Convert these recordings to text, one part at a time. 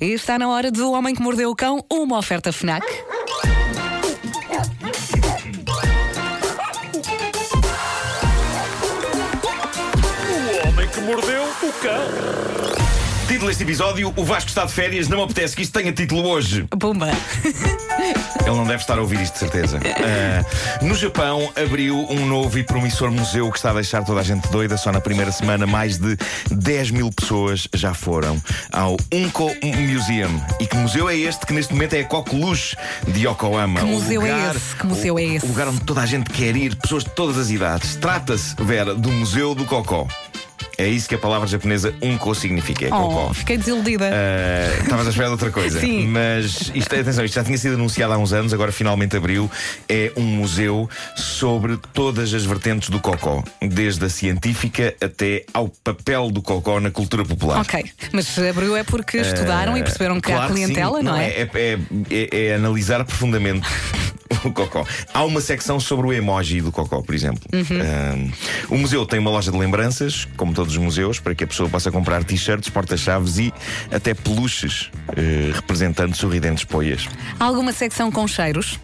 E está na hora do Homem que Mordeu o Cão, uma oferta FNAC. O homem que mordeu o cão. Título deste episódio: O Vasco está de férias, não me apetece que isto tenha título hoje. Pumba! Ele não deve estar a ouvir isto, de certeza. Ah, no Japão, abriu um novo e promissor museu que está a deixar toda a gente doida. Só na primeira semana, mais de 10 mil pessoas já foram ao Unko Museum. E que museu é este que neste momento é a Coqueluche de Yokohama? Que museu é esse? Que museu o- é esse? O lugar onde toda a gente quer ir, pessoas de todas as idades. Trata-se, Vera, do Museu do Cocó. É isso que a palavra japonesa Unko significa, é. Oh, fiquei desiludida. Uh, Estavas à espera de outra coisa. Sim. Mas isto, atenção, isto já tinha sido anunciado há uns anos, agora finalmente abriu. É um museu sobre todas as vertentes do cocó, desde a científica até ao papel do cocó na cultura popular. Ok, mas abriu é porque estudaram e perceberam que Uh, Claro há clientela, sim. não, é? É, é- é- é analisar profundamente o cocó. Há uma secção sobre o emoji do cocó, por exemplo. Uhum. Um, o museu tem uma loja de lembranças, como todos os museus, para que a pessoa possa comprar t-shirts, porta-chaves e até peluches eh, representando sorridentes poias. Há alguma secção com cheiros?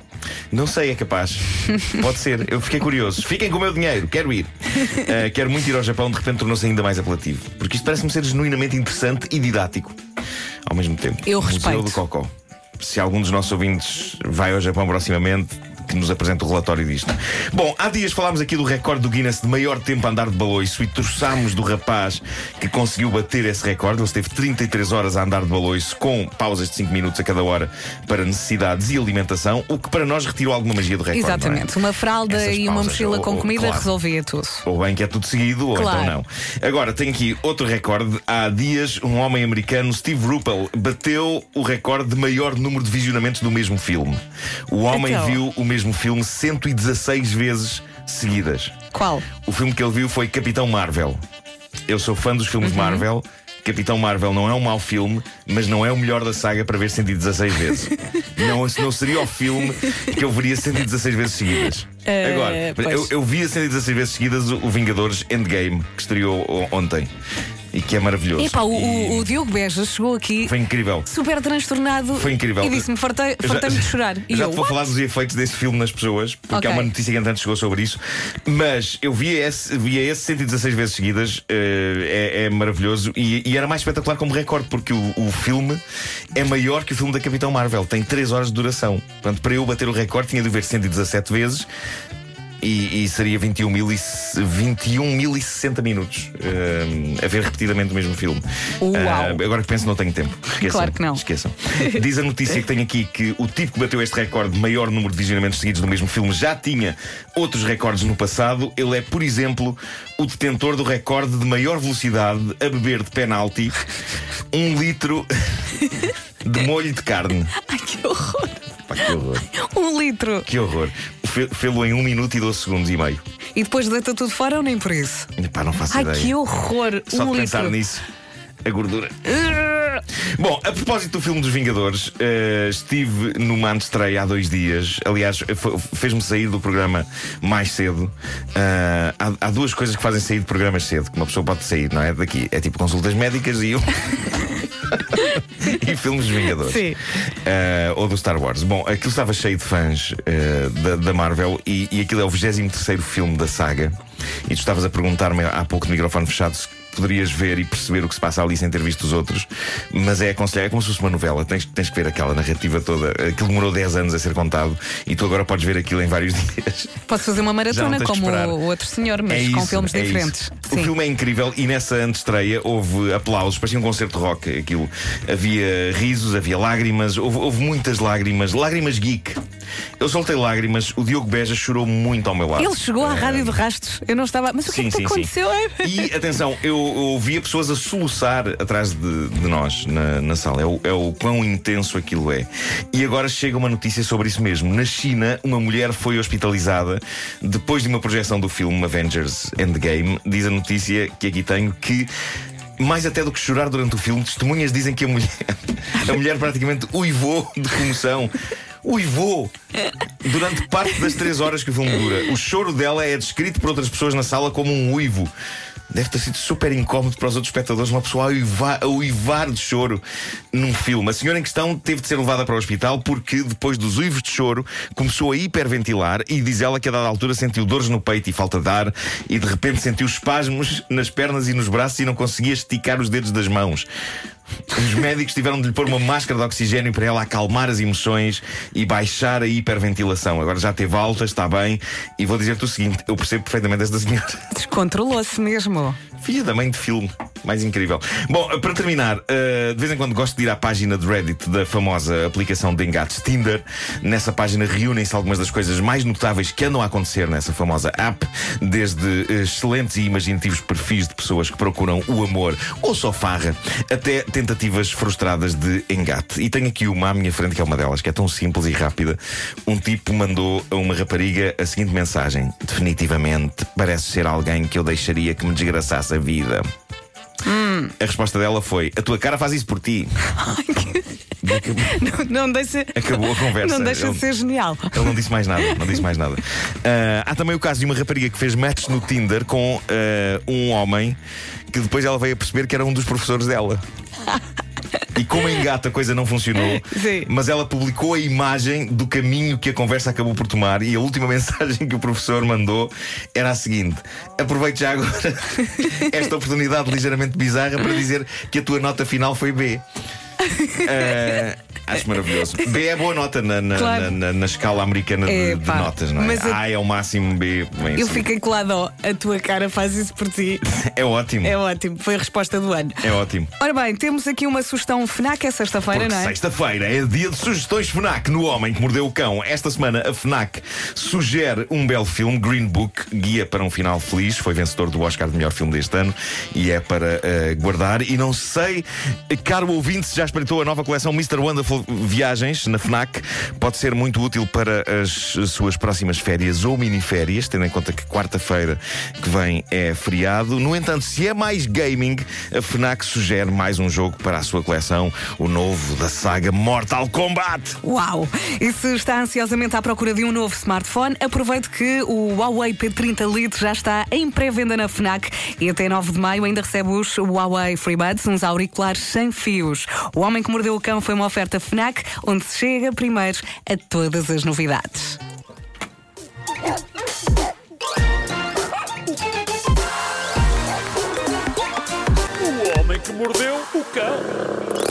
Não sei, é capaz. Pode ser. Eu fiquei curioso. Fiquem com o meu dinheiro, quero ir. Uh, quero muito ir ao Japão, de repente tornou-se ainda mais apelativo. Porque isto parece-me ser genuinamente interessante e didático ao mesmo tempo. Eu Museu respeito. do Cocó. Se algum dos nossos ouvintes vai ao Japão proximamente, que nos apresente o relatório disto. Bom, há dias falámos aqui do recorde do Guinness de maior tempo a andar de baloiço e torçámos do rapaz que conseguiu bater esse recorde. Ele esteve 33 horas a andar de baloiço com pausas de 5 minutos a cada hora para necessidades e alimentação, o que para nós retirou alguma magia do recorde. é? Exatamente. Uma fralda Essas e uma pausas, mochila ou- com ou- comida claro. resolvia tudo. Ou bem que é tudo seguido, ou Claro. então não. Agora, tenho aqui outro recorde. Há dias, um homem americano, Steve Ruppel, bateu o recorde de maior número de visionamentos do mesmo filme. O homem Então. viu o mesmo filme 116 vezes seguidas. Qual? O filme que ele viu foi Capitão Marvel. Eu sou fã dos filmes Uhum. Marvel. Capitão Marvel não é um mau filme, mas não é o melhor da saga para ver 116 vezes. não, não seria o filme que eu veria 116 vezes seguidas. Eh, Agora, pois. eu, eu via 116 vezes seguidas o Vingadores Endgame, que estreou ontem. E que é maravilhoso. Epá, o, E o, o Diogo Beja chegou aqui Foi incrível. super transtornado Foi incrível. e disse-me: fartei- fartei-me de chorar. E já eu, te vou "What?" falar dos efeitos desse filme nas pessoas, porque Ok. há uma notícia que entretanto chegou sobre isso. Mas eu via esse, via esse 116 vezes seguidas, eh, é, é maravilhoso e, e era mais espetacular como recorde, porque o, o filme é maior que o filme da Capitão Marvel, tem 3 horas de duração. Portanto, para eu bater o recorde, tinha de ver 117 vezes. E, e seria 21 mil e, 21.060 minutos eh, a ver repetidamente o mesmo filme. Ah, agora que penso, não tenho tempo. Esqueçam. Claro que não. Esqueçam. Diz a notícia que tem aqui que o tipo que bateu este recorde de maior número de visionamentos seguidos do mesmo filme já tinha outros recordes no passado. Ele é, por exemplo, o detentor do recorde de maior velocidade a beber de penalti um litro de molho de carne. Ai, que horror! Pá, que horror. Um litro! Que horror. Fê-lo em 1 minuto e 12 segundos e meio. E depois deita tudo fora ou nem por isso? Pá, não faço Ai, ideia. que horror! Só um de pensar litro. nisso, a gordura. Bom, a propósito do filme dos Vingadores, eh, estive numa antestreia há dois dias. Aliás, fez-me sair do programa mais cedo. Ah, há, há duas coisas que fazem sair de programas cedo, que uma pessoa pode sair, não é? Daqui. É tipo consultas médicas e um. e filmes dos Vingadores. Sim. Ah, ou do Star Wars. Bom, aquilo estava cheio de fãs ah, da, da Marvel e, e aquilo é o 23 filme da saga. E tu estavas a perguntar-me há pouco de microfone fechado poderias ver e perceber o que se passa ali sem ter visto os outros, mas é aconselhar, é como se fosse uma novela, tens, tens que ver aquela narrativa toda. Aquilo demorou 10 anos a ser contado e tu agora podes ver aquilo em vários dias. Posso fazer uma maratona como o outro senhor, mas É com isso, filmes é diferentes. O filme é incrível e nessa antestreia houve aplausos, parecia um concerto de rock. Aquilo havia risos, havia lágrimas, houve, houve muitas lágrimas, lágrimas geek. Eu soltei lágrimas, o Diogo Beja chorou muito ao meu lado. Ele chegou à Eh, rádio de rastos. Eu não estava. Mas o que é Sim, que te sim, sim. aconteceu? E atenção, eu, eu ouvia pessoas a soluçar atrás de, de nós na, na sala. É o, é o quão intenso aquilo é. E agora chega uma notícia sobre isso mesmo. Na China, uma mulher foi hospitalizada depois de uma projeção do filme Avengers Endgame. Diz a notícia que aqui tenho que. Mais até do que chorar durante o filme, testemunhas dizem que a mulher, a mulher praticamente uivou de comoção. Uivou durante parte das três horas que o filme dura. O choro dela é descrito por outras pessoas na sala como um uivo. Deve ter sido super incómodo para os outros espectadores uma pessoa a uivar, a uivar de choro num filme. A senhora em questão teve de ser levada para o hospital porque, depois dos uivos de choro, começou a hiperventilar e diz ela que a dada altura sentiu dores no peito e falta de ar e de repente sentiu espasmos nas pernas e nos braços e não conseguia esticar os dedos das mãos. Os médicos tiveram de lhe pôr uma máscara de oxigênio para ela acalmar as emoções e baixar a hiperventilação. Agora já teve alta, está bem. E vou dizer-te o seguinte: eu percebo perfeitamente esta senhora. Descontrolou-se mesmo. Filha da mãe de filme. Mais incrível. Bom, para terminar, uh, de vez em quando gosto de ir à página de Reddit da famosa aplicação de engates Tinder. Nessa página reúnem-se algumas das coisas mais notáveis que andam a acontecer nessa famosa app, desde uh, excelentes e imaginativos perfis de pessoas que procuram o amor ou só farra, até tentativas frustradas de engate. E tenho aqui uma à minha frente, que é uma delas, que é tão simples e rápida. Um tipo mandou a uma rapariga a seguinte mensagem: Definitivamente, parece ser alguém que eu deixaria que me desgraçasse a vida. Hum. A resposta dela foi: A tua cara faz isso por ti. não, não deixa. Acabou a conversa. Não deixa ele, de ser genial. Ele não disse mais nada. Não disse mais nada. Uh, há também o caso de uma rapariga que fez match no Tinder com uh, um homem que depois ela veio a perceber que era um dos professores dela. E como em gato a coisa não funcionou, Sim. mas ela publicou a imagem do caminho que a conversa acabou por tomar. E a última mensagem que o professor mandou era a seguinte: aproveite já agora esta oportunidade ligeiramente bizarra para dizer que a tua nota final foi B. Uh, Acho maravilhoso. B é boa nota na, na, Claro. na, na- na escala americana de, de notas, não é? Mas a- A é o máximo, B. bem, Eu fiquei colado, ó, a tua cara faz isso por ti. É ótimo. É ótimo, foi a resposta do ano. É ótimo. Ora bem, temos aqui uma sugestão FNAC, é sexta-feira, não é? sexta-feira é dia de sugestões FNAC no Homem que Mordeu o Cão. Esta semana a FNAC sugere um belo filme, Green Book, Guia para um Final Feliz. Foi vencedor do Oscar de melhor filme deste ano e é para eh, guardar. E não sei, caro ouvinte, se já espreitou a nova coleção Mr. Wonderful Viagens na FNAC. Pode ser muito útil para as suas próximas férias ou miniférias, tendo em conta que quarta-feira que vem é feriado. No entanto, se é mais gaming, a FNAC sugere mais um jogo para a sua coleção, o novo da saga Mortal Kombat. Uau! E se está ansiosamente à procura de um novo smartphone, aproveite que o Huawei P30 Lite já está em pré-venda na FNAC e até 9 de maio ainda recebe os Huawei FreeBuds, uns auriculares sem fios. O Homem que Mordeu o Cão foi uma oferta FNAC, onde se chega primeiro a todas as novidades. O homem que mordeu o cão.